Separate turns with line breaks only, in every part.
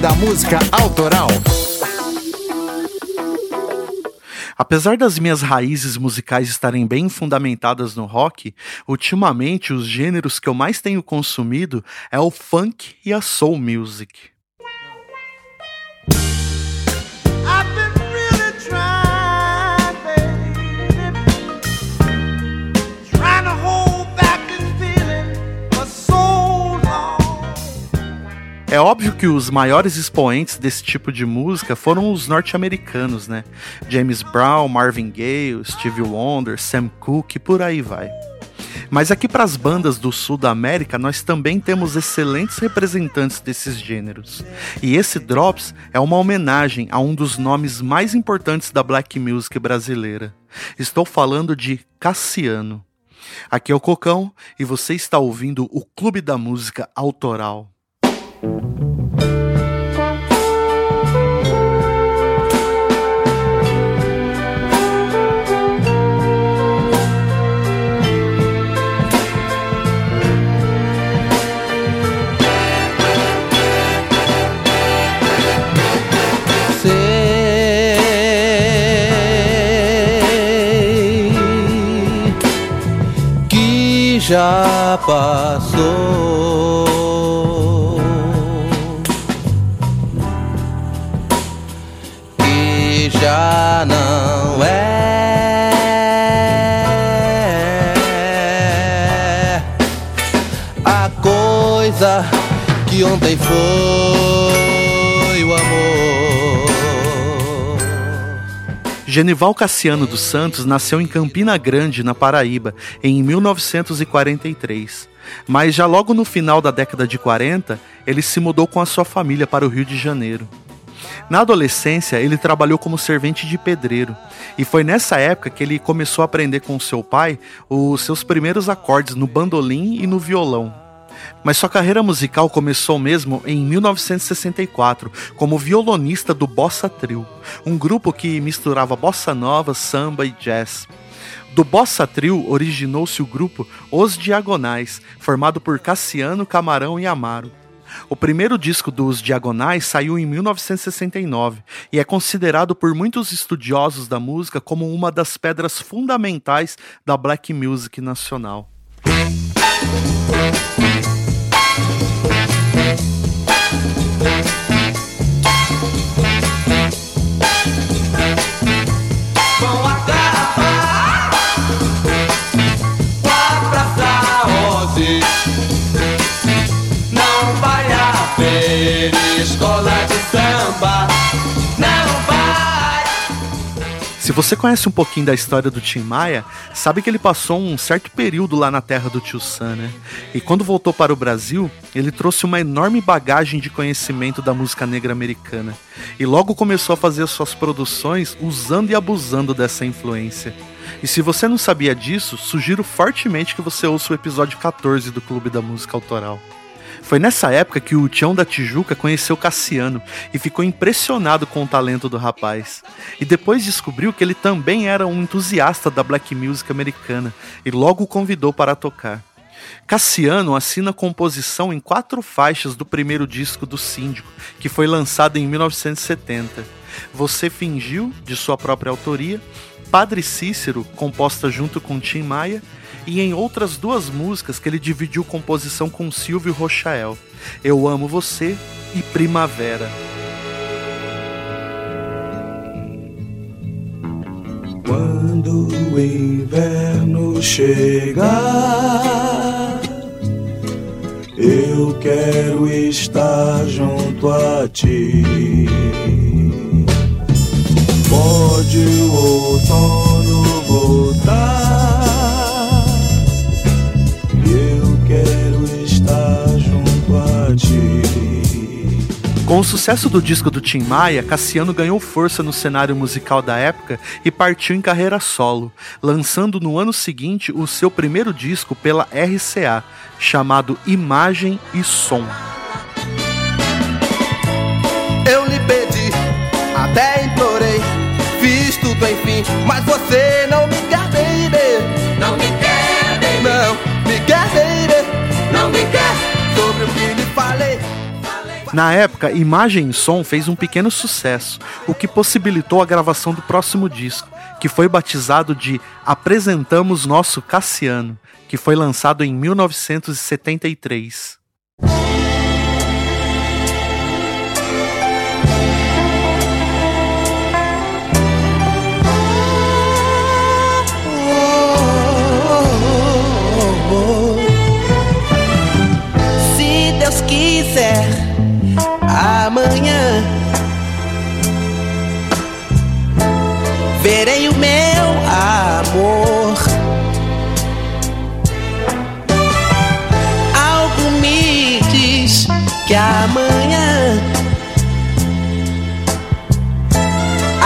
Da Música Autoral.
Apesar das minhas raízes musicais estarem bem fundamentadas no rock, ultimamente os gêneros que eu mais tenho consumido é o funk e a soul music. Que os maiores expoentes desse tipo de música foram os norte-americanos, né? James Brown, Marvin Gaye, Stevie Wonder, Sam Cooke por aí vai. Mas aqui para as bandas do sul da América, nós também temos excelentes representantes desses gêneros. E esse Drops é uma homenagem a um dos nomes mais importantes da black music brasileira. Estou falando de Cassiano. Aqui é o Cocão e você está ouvindo o Clube da Música Autoral.
Já passou e já não é a coisa que ontem foi o amor.
Genival Cassiano dos Santos nasceu em Campina Grande, na Paraíba, em 1943. Mas já logo no final da década de 40, ele se mudou com a sua família para o Rio de Janeiro. Na adolescência, ele trabalhou como servente de pedreiro, e foi nessa época que ele começou a aprender com seu pai os seus primeiros acordes no bandolim e no violão. Mas sua carreira musical começou mesmo em 1964, como violonista do Bossa Trio, um grupo que misturava bossa nova, samba e jazz. Do Bossa Trio originou-se o grupo Os Diagonais, formado por Cassiano, Camarão e Amaro. O primeiro disco dos Diagonais saiu em 1969 e é considerado por muitos estudiosos da música como uma das pedras fundamentais da black music nacional. thank you. Se você conhece um pouquinho da história do Tim Maia, sabe que ele passou um certo período lá na terra do tio Sam, né? E quando voltou para o Brasil, ele trouxe uma enorme bagagem de conhecimento da música negra americana. E logo começou a fazer suas produções usando e abusando dessa influência. E se você não sabia disso, sugiro fortemente que você ouça o episódio 14 do Clube da Música Autoral. Foi nessa época que o Tião da Tijuca conheceu Cassiano e ficou impressionado com o talento do rapaz. E depois descobriu que ele também era um entusiasta da black music americana e logo o convidou para tocar. Cassiano assina a composição em quatro faixas do primeiro disco do Síndico, que foi lançado em 1970. Você Fingiu, de sua própria autoria, Padre Cícero, composta junto com Tim Maia, e em outras duas músicas que ele dividiu composição com Silvio Rochael, Eu Amo Você e Primavera.
Quando o inverno chegar, eu quero estar junto a ti. Pode o outono
Com o sucesso do disco do Tim Maia, Cassiano ganhou força no cenário musical da época e partiu em carreira solo, lançando no ano seguinte o seu primeiro disco pela RCA, chamado Imagem e Som.
Eu lhe pedi, até implorei, fiz tudo enfim, mas você
Na época, Imagem e Som fez um pequeno sucesso, o que possibilitou a gravação do próximo disco, que foi batizado de Apresentamos Nosso Cassiano, que foi lançado em 1973.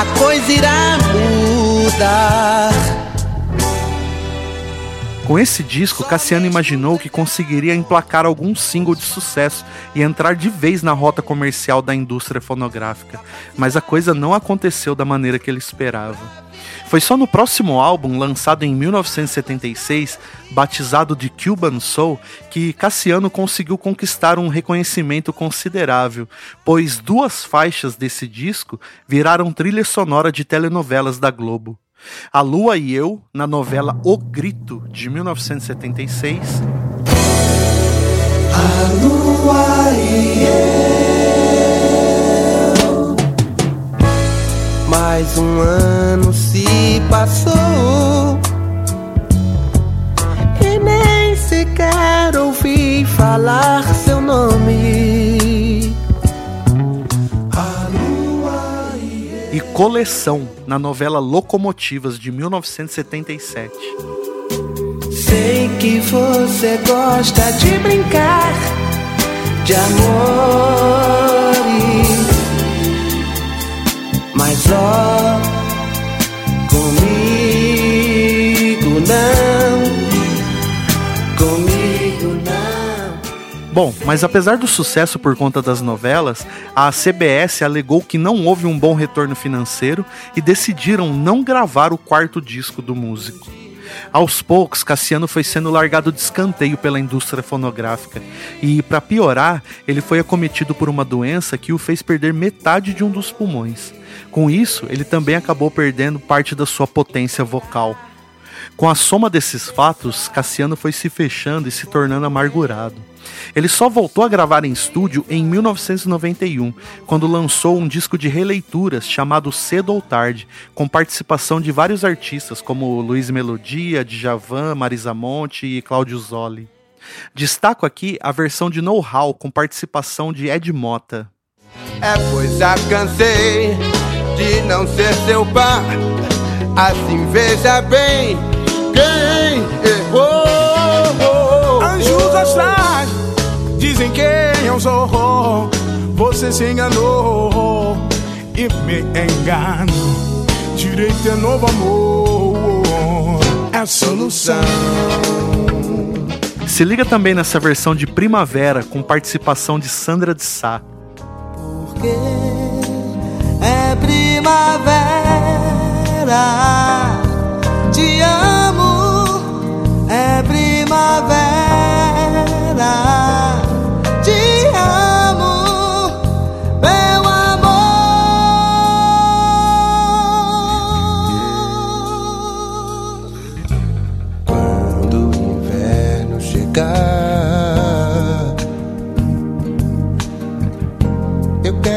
A coisa irá mudar.
Com esse disco, Cassiano imaginou que conseguiria emplacar algum single de sucesso e entrar de vez na rota comercial da indústria fonográfica, mas a coisa não aconteceu da maneira que ele esperava. Foi só no próximo álbum, lançado em 1976, batizado de Cuban Soul, que Cassiano conseguiu conquistar um reconhecimento considerável, pois duas faixas desse disco viraram trilha sonora de telenovelas da Globo. A Lua e Eu, na novela O Grito, de 1976.
A lua e eu.
Mais um ano se passou E nem sequer ouvi
Coleção, na novela Locomotivas, de 1977.
Sei que você gosta de brincar De amores Mas ó Comigo não
Bom, mas apesar do sucesso por conta das novelas, a CBS alegou que não houve um bom retorno financeiro e decidiram não gravar o quarto disco do músico. Aos poucos, Cassiano foi sendo largado de escanteio pela indústria fonográfica e, para piorar, ele foi acometido por uma doença que o fez perder metade de um dos pulmões. Com isso, ele também acabou perdendo parte da sua potência vocal. Com a soma desses fatos, Cassiano foi se fechando e se tornando amargurado. Ele só voltou a gravar em estúdio em 1991, quando lançou um disco de releituras chamado Cedo ou Tarde, com participação de vários artistas como Luiz Melodia, Djavan, Marisa Monte e Cláudio Zoli. Destaco aqui a versão de Know How com participação de Ed Mota.
É pois já cansei de não ser seu pai Assim veja bem quem errou
Anjos astrais dizem quem eu sou. Você se enganou e me engano. Direito é novo amor, é a solução.
Se liga também nessa versão de Primavera com participação de Sandra de Sá.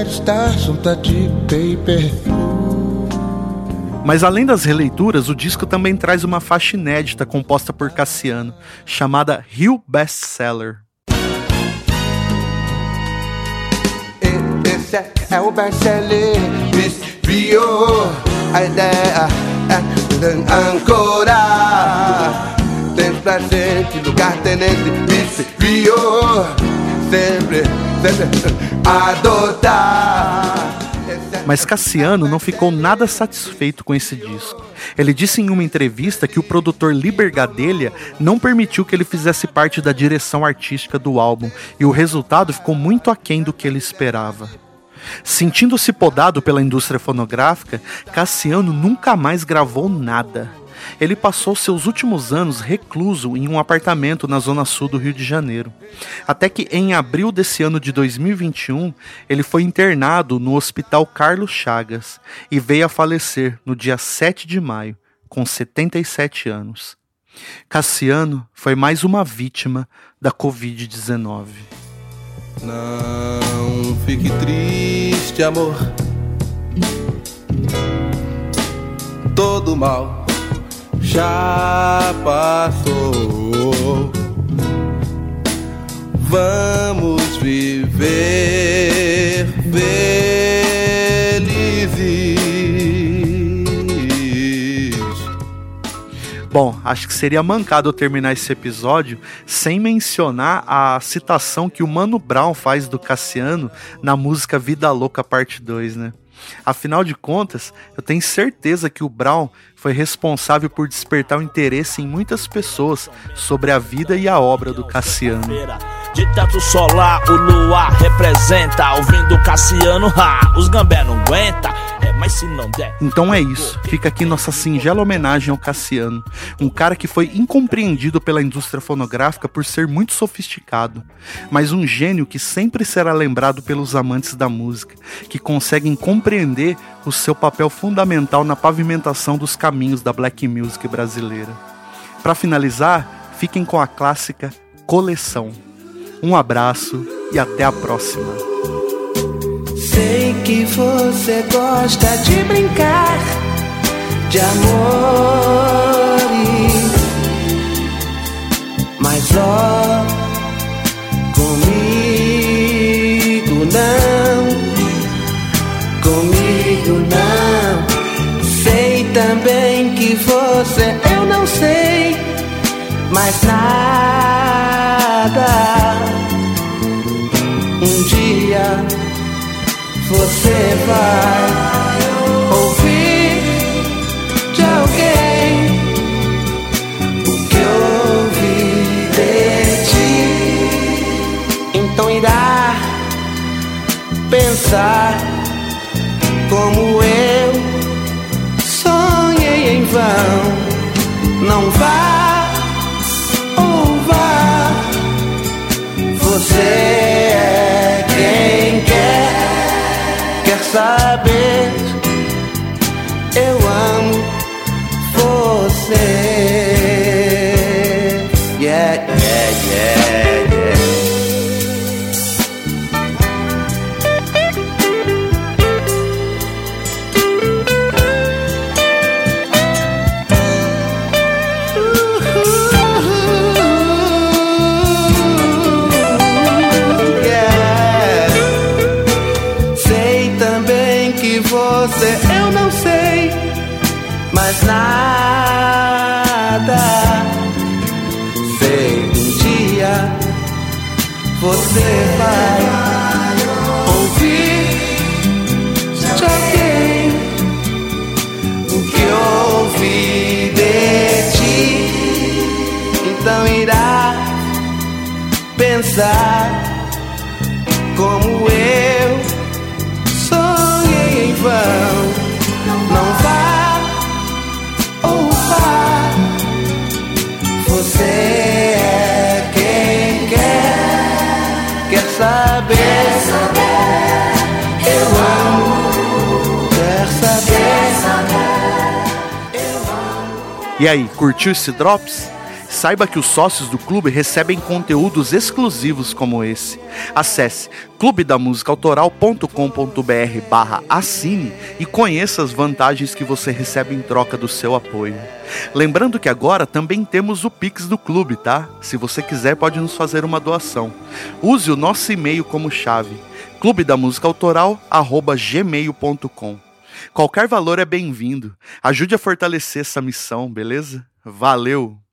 Quero estar junto a ti, baby.
Mas além das releituras, o disco também traz uma faixa inédita composta por Cassiano, chamada Rio Bestseller.
Esse é, é o best-seller Miss Rio. A ideia é presente, lugar tenente Miss Rio Sempre, sempre adotar
Mas Cassiano não ficou nada satisfeito com esse disco. Ele disse em uma entrevista que o produtor Liber Gadelha não permitiu que ele fizesse parte da direção artística do álbum e o resultado ficou muito aquém do que ele esperava. Sentindo-se podado pela indústria fonográfica, Cassiano nunca mais gravou nada. Ele passou seus últimos anos recluso em um apartamento na zona sul do Rio de Janeiro. Até que em abril desse ano de 2021, ele foi internado no Hospital Carlos Chagas e veio a falecer no dia 7 de maio, com 77 anos. Cassiano foi mais uma vítima da Covid-19.
Não fique triste, amor. Todo mal já passou. Vamos viver felizes.
Bom, acho que seria mancado eu terminar esse episódio sem mencionar a citação que o Mano Brown faz do Cassiano na música Vida Louca Parte 2, né? Afinal de contas, eu tenho certeza que o Brown foi responsável por despertar o interesse em muitas pessoas sobre a vida e a obra do Cassiano.
De teto solar, o luar representa. Ouvindo Cassiano, ha, os gambé não aguenta. É.
Então é isso, fica aqui nossa singela homenagem ao Cassiano, um cara que foi incompreendido pela indústria fonográfica por ser muito sofisticado, mas um gênio que sempre será lembrado pelos amantes da música, que conseguem compreender o seu papel fundamental na pavimentação dos caminhos da black music brasileira. Para finalizar, fiquem com a clássica Coleção. Um abraço e até a próxima.
Sei que você gosta de brincar de amores, mas ó, comigo vai ouvir de alguém o que eu ouvi de ti. Então irá pensar como eu sonhei em vão. Não vá você. Yeah, yeah, yeah, yeah. Yeah. Sei também que você eu não sei mais nada. Sei que um dia você vai ouvir de alguém o que ouvi de ti. Então irá pensar
E aí, curtiu esse Drops? Saiba que os sócios do clube recebem conteúdos exclusivos como esse. Acesse clubedamusicautoral.com.br barra assine e conheça as vantagens que você recebe em troca do seu apoio. Lembrando que agora também temos o Pix do clube, tá? Se você quiser pode nos fazer uma doação. Use o nosso e-mail como chave, clubedamusicautoral.gmail.com Qualquer valor é bem-vindo. Ajude a fortalecer essa missão, beleza? Valeu!